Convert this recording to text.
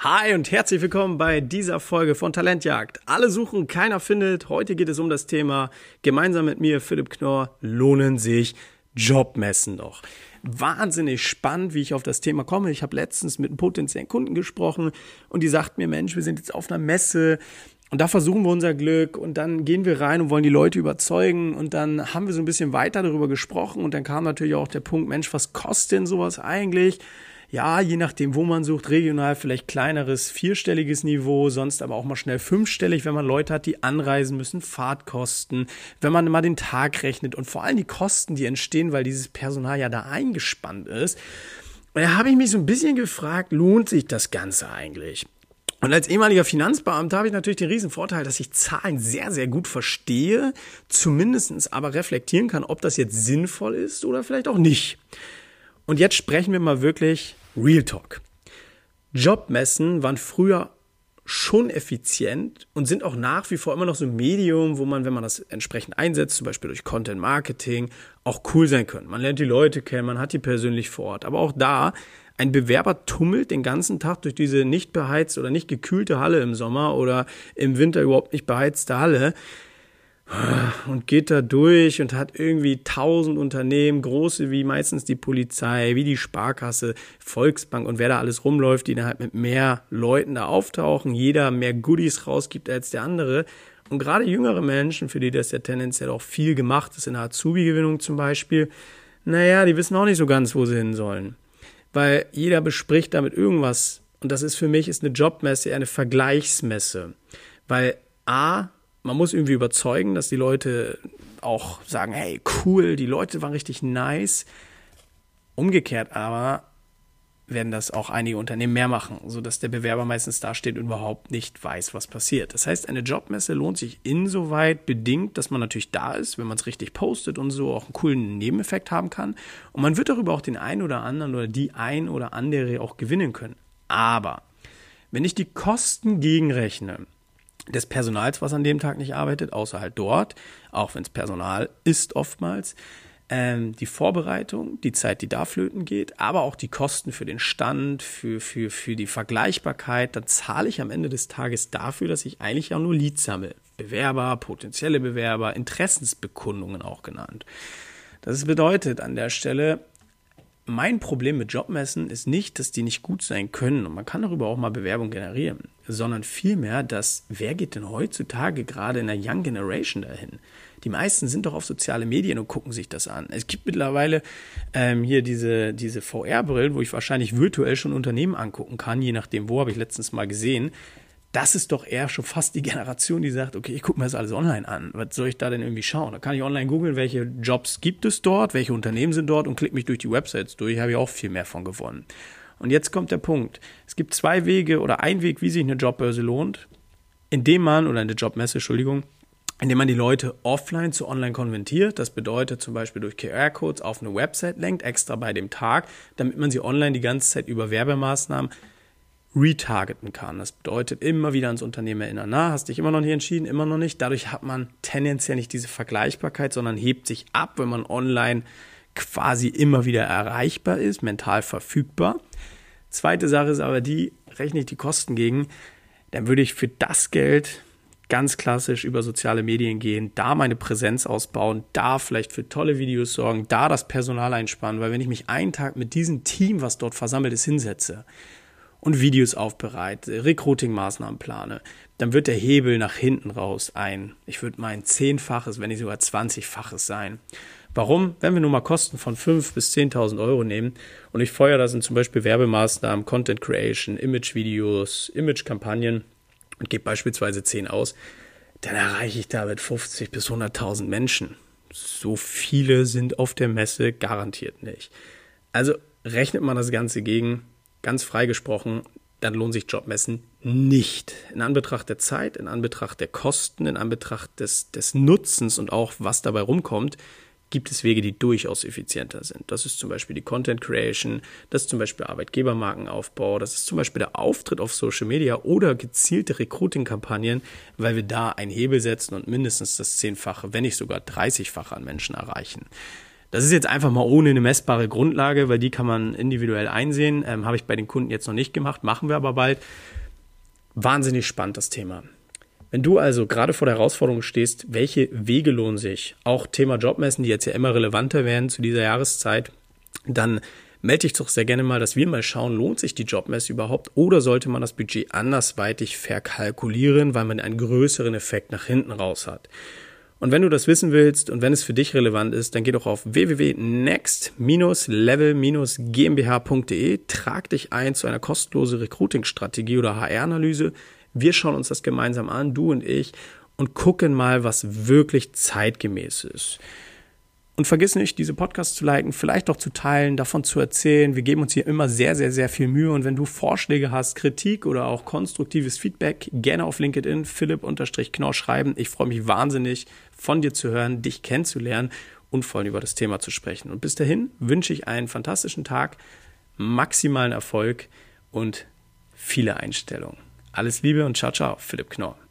Hi und herzlich willkommen bei dieser Folge von Talentjagd. Alle suchen, keiner findet. Heute geht es um das Thema, gemeinsam mit mir, Philipp Knorr, lohnen sich Jobmessen noch. Wahnsinnig spannend, wie ich auf das Thema komme. Ich habe letztens mit einem potenziellen Kunden gesprochen und die sagt mir, Mensch, wir sind jetzt auf einer Messe, und da versuchen wir unser Glück und dann gehen wir rein und wollen die Leute überzeugen und dann haben wir so ein bisschen weiter darüber gesprochen und dann kam natürlich auch der Punkt, Mensch, was kostet denn sowas eigentlich? Ja, je nachdem, wo man sucht, regional vielleicht kleineres, vierstelliges Niveau, sonst aber auch mal schnell fünfstellig, wenn man Leute hat, die anreisen müssen, Fahrtkosten, wenn man mal den Tag rechnet und vor allem die Kosten, die entstehen, weil dieses Personal ja da eingespannt ist. Und da habe ich mich so ein bisschen gefragt, lohnt sich das Ganze eigentlich? Und als ehemaliger Finanzbeamter habe ich natürlich den riesen Vorteil, dass ich Zahlen sehr, sehr gut verstehe, zumindestens aber reflektieren kann, ob das jetzt sinnvoll ist oder vielleicht auch nicht. Und jetzt sprechen wir mal wirklich Real Talk. Jobmessen waren früher schon effizient und sind auch nach wie vor immer noch so ein Medium, wo man, wenn man das entsprechend einsetzt, zum Beispiel durch Content Marketing, auch cool sein können. Man lernt die Leute kennen, man hat die persönlich vor Ort. Aber auch da, ein Bewerber tummelt den ganzen Tag durch diese nicht beheizte oder nicht gekühlte Halle im Sommer oder im Winter überhaupt nicht beheizte Halle und geht da durch und hat irgendwie tausend Unternehmen, große wie meistens die Polizei, wie die Sparkasse, Volksbank und wer da alles rumläuft, die dann halt mit mehr Leuten da auftauchen, jeder mehr Goodies rausgibt als der andere. Und gerade jüngere Menschen, für die das ja tendenziell auch viel gemacht ist, in der Azubi-Gewinnung zum Beispiel, naja, die wissen auch nicht so ganz, wo sie hin sollen. Weil jeder bespricht damit irgendwas. Und das ist für mich ist eine Jobmesse eine Vergleichsmesse. Weil A, man muss irgendwie überzeugen, dass die Leute auch sagen, hey, cool, die Leute waren richtig nice. Umgekehrt aber werden das auch einige Unternehmen mehr machen, sodass der Bewerber meistens dasteht und überhaupt nicht weiß, was passiert. Das heißt, eine Jobmesse lohnt sich insoweit bedingt, dass man natürlich da ist, wenn man es richtig postet und so auch einen coolen Nebeneffekt haben kann. Und man wird darüber auch den einen oder anderen oder die ein oder andere auch gewinnen können. Aber wenn ich die Kosten gegenrechne, des Personals, was an dem Tag nicht arbeitet, außer halt dort, auch wenn es Personal ist oftmals. Ähm, die Vorbereitung, die Zeit, die da flöten geht, aber auch die Kosten für den Stand, für, für, für die Vergleichbarkeit, dann zahle ich am Ende des Tages dafür, dass ich eigentlich auch nur Leads sammle. Bewerber, potenzielle Bewerber, Interessensbekundungen auch genannt. Das bedeutet an der Stelle, mein Problem mit Jobmessen ist nicht, dass die nicht gut sein können und man kann darüber auch mal Bewerbung generieren, sondern vielmehr, dass wer geht denn heutzutage gerade in der Young Generation dahin? Die meisten sind doch auf soziale Medien und gucken sich das an. Es gibt mittlerweile ähm, hier diese, diese VR-Brillen, wo ich wahrscheinlich virtuell schon Unternehmen angucken kann, je nachdem, wo habe ich letztens mal gesehen das ist doch eher schon fast die Generation, die sagt, okay, ich gucke mir das alles online an. Was soll ich da denn irgendwie schauen? Da kann ich online googeln, welche Jobs gibt es dort, welche Unternehmen sind dort und klicke mich durch die Websites durch, habe ich auch viel mehr von gewonnen. Und jetzt kommt der Punkt. Es gibt zwei Wege oder ein Weg, wie sich eine Jobbörse lohnt, indem man, oder eine Jobmesse, Entschuldigung, indem man die Leute offline zu online konvertiert. Das bedeutet zum Beispiel durch QR-Codes auf eine Website lenkt, extra bei dem Tag, damit man sie online die ganze Zeit über Werbemaßnahmen retargeten kann. Das bedeutet immer wieder ans Unternehmen erinnern. Na, hast dich immer noch nicht entschieden, immer noch nicht. Dadurch hat man tendenziell nicht diese Vergleichbarkeit, sondern hebt sich ab, wenn man online quasi immer wieder erreichbar ist, mental verfügbar. Zweite Sache ist aber die, rechne ich die Kosten gegen, dann würde ich für das Geld ganz klassisch über soziale Medien gehen, da meine Präsenz ausbauen, da vielleicht für tolle Videos sorgen, da das Personal einspannen, weil wenn ich mich einen Tag mit diesem Team, was dort versammelt ist, hinsetze, und Videos aufbereite, Recruiting-Maßnahmen plane, dann wird der Hebel nach hinten raus ein, ich würde meinen zehnfaches, wenn nicht sogar zwanzigfaches sein. Warum? Wenn wir nur mal Kosten von fünf bis zehntausend Euro nehmen und ich feuere das in zum Beispiel Werbemaßnahmen, Content Creation, Image-Videos, Image-Kampagnen und gebe beispielsweise zehn aus, dann erreiche ich damit 50 bis 100.000 Menschen. So viele sind auf der Messe garantiert nicht. Also rechnet man das Ganze gegen, ganz frei gesprochen, dann lohnt sich Jobmessen nicht. In Anbetracht der Zeit, in Anbetracht der Kosten, in Anbetracht des, des Nutzens und auch was dabei rumkommt, gibt es Wege, die durchaus effizienter sind. Das ist zum Beispiel die Content Creation, das ist zum Beispiel Arbeitgebermarkenaufbau, das ist zum Beispiel der Auftritt auf Social Media oder gezielte Recruiting-Kampagnen, weil wir da einen Hebel setzen und mindestens das Zehnfache, wenn nicht sogar 30-fache an Menschen erreichen. Das ist jetzt einfach mal ohne eine messbare Grundlage, weil die kann man individuell einsehen. Ähm, Habe ich bei den Kunden jetzt noch nicht gemacht, machen wir aber bald. Wahnsinnig spannend das Thema. Wenn du also gerade vor der Herausforderung stehst, welche Wege lohnen sich, auch Thema Jobmessen, die jetzt ja immer relevanter werden zu dieser Jahreszeit, dann melde dich doch sehr gerne mal, dass wir mal schauen, lohnt sich die Jobmesse überhaupt oder sollte man das Budget andersweitig verkalkulieren, weil man einen größeren Effekt nach hinten raus hat. Und wenn du das wissen willst und wenn es für dich relevant ist, dann geh doch auf www.next-level-gmbh.de, trag dich ein zu einer kostenlosen Recruiting-Strategie oder HR-Analyse. Wir schauen uns das gemeinsam an, du und ich, und gucken mal, was wirklich zeitgemäß ist. Und vergiss nicht, diese Podcasts zu liken, vielleicht auch zu teilen, davon zu erzählen. Wir geben uns hier immer sehr, sehr, sehr viel Mühe. Und wenn du Vorschläge hast, Kritik oder auch konstruktives Feedback, gerne auf LinkedIn Philipp-Knorr schreiben. Ich freue mich wahnsinnig, von dir zu hören, dich kennenzulernen und vor allem über das Thema zu sprechen. Und bis dahin wünsche ich einen fantastischen Tag, maximalen Erfolg und viele Einstellungen. Alles Liebe und ciao, ciao, Philipp Knorr.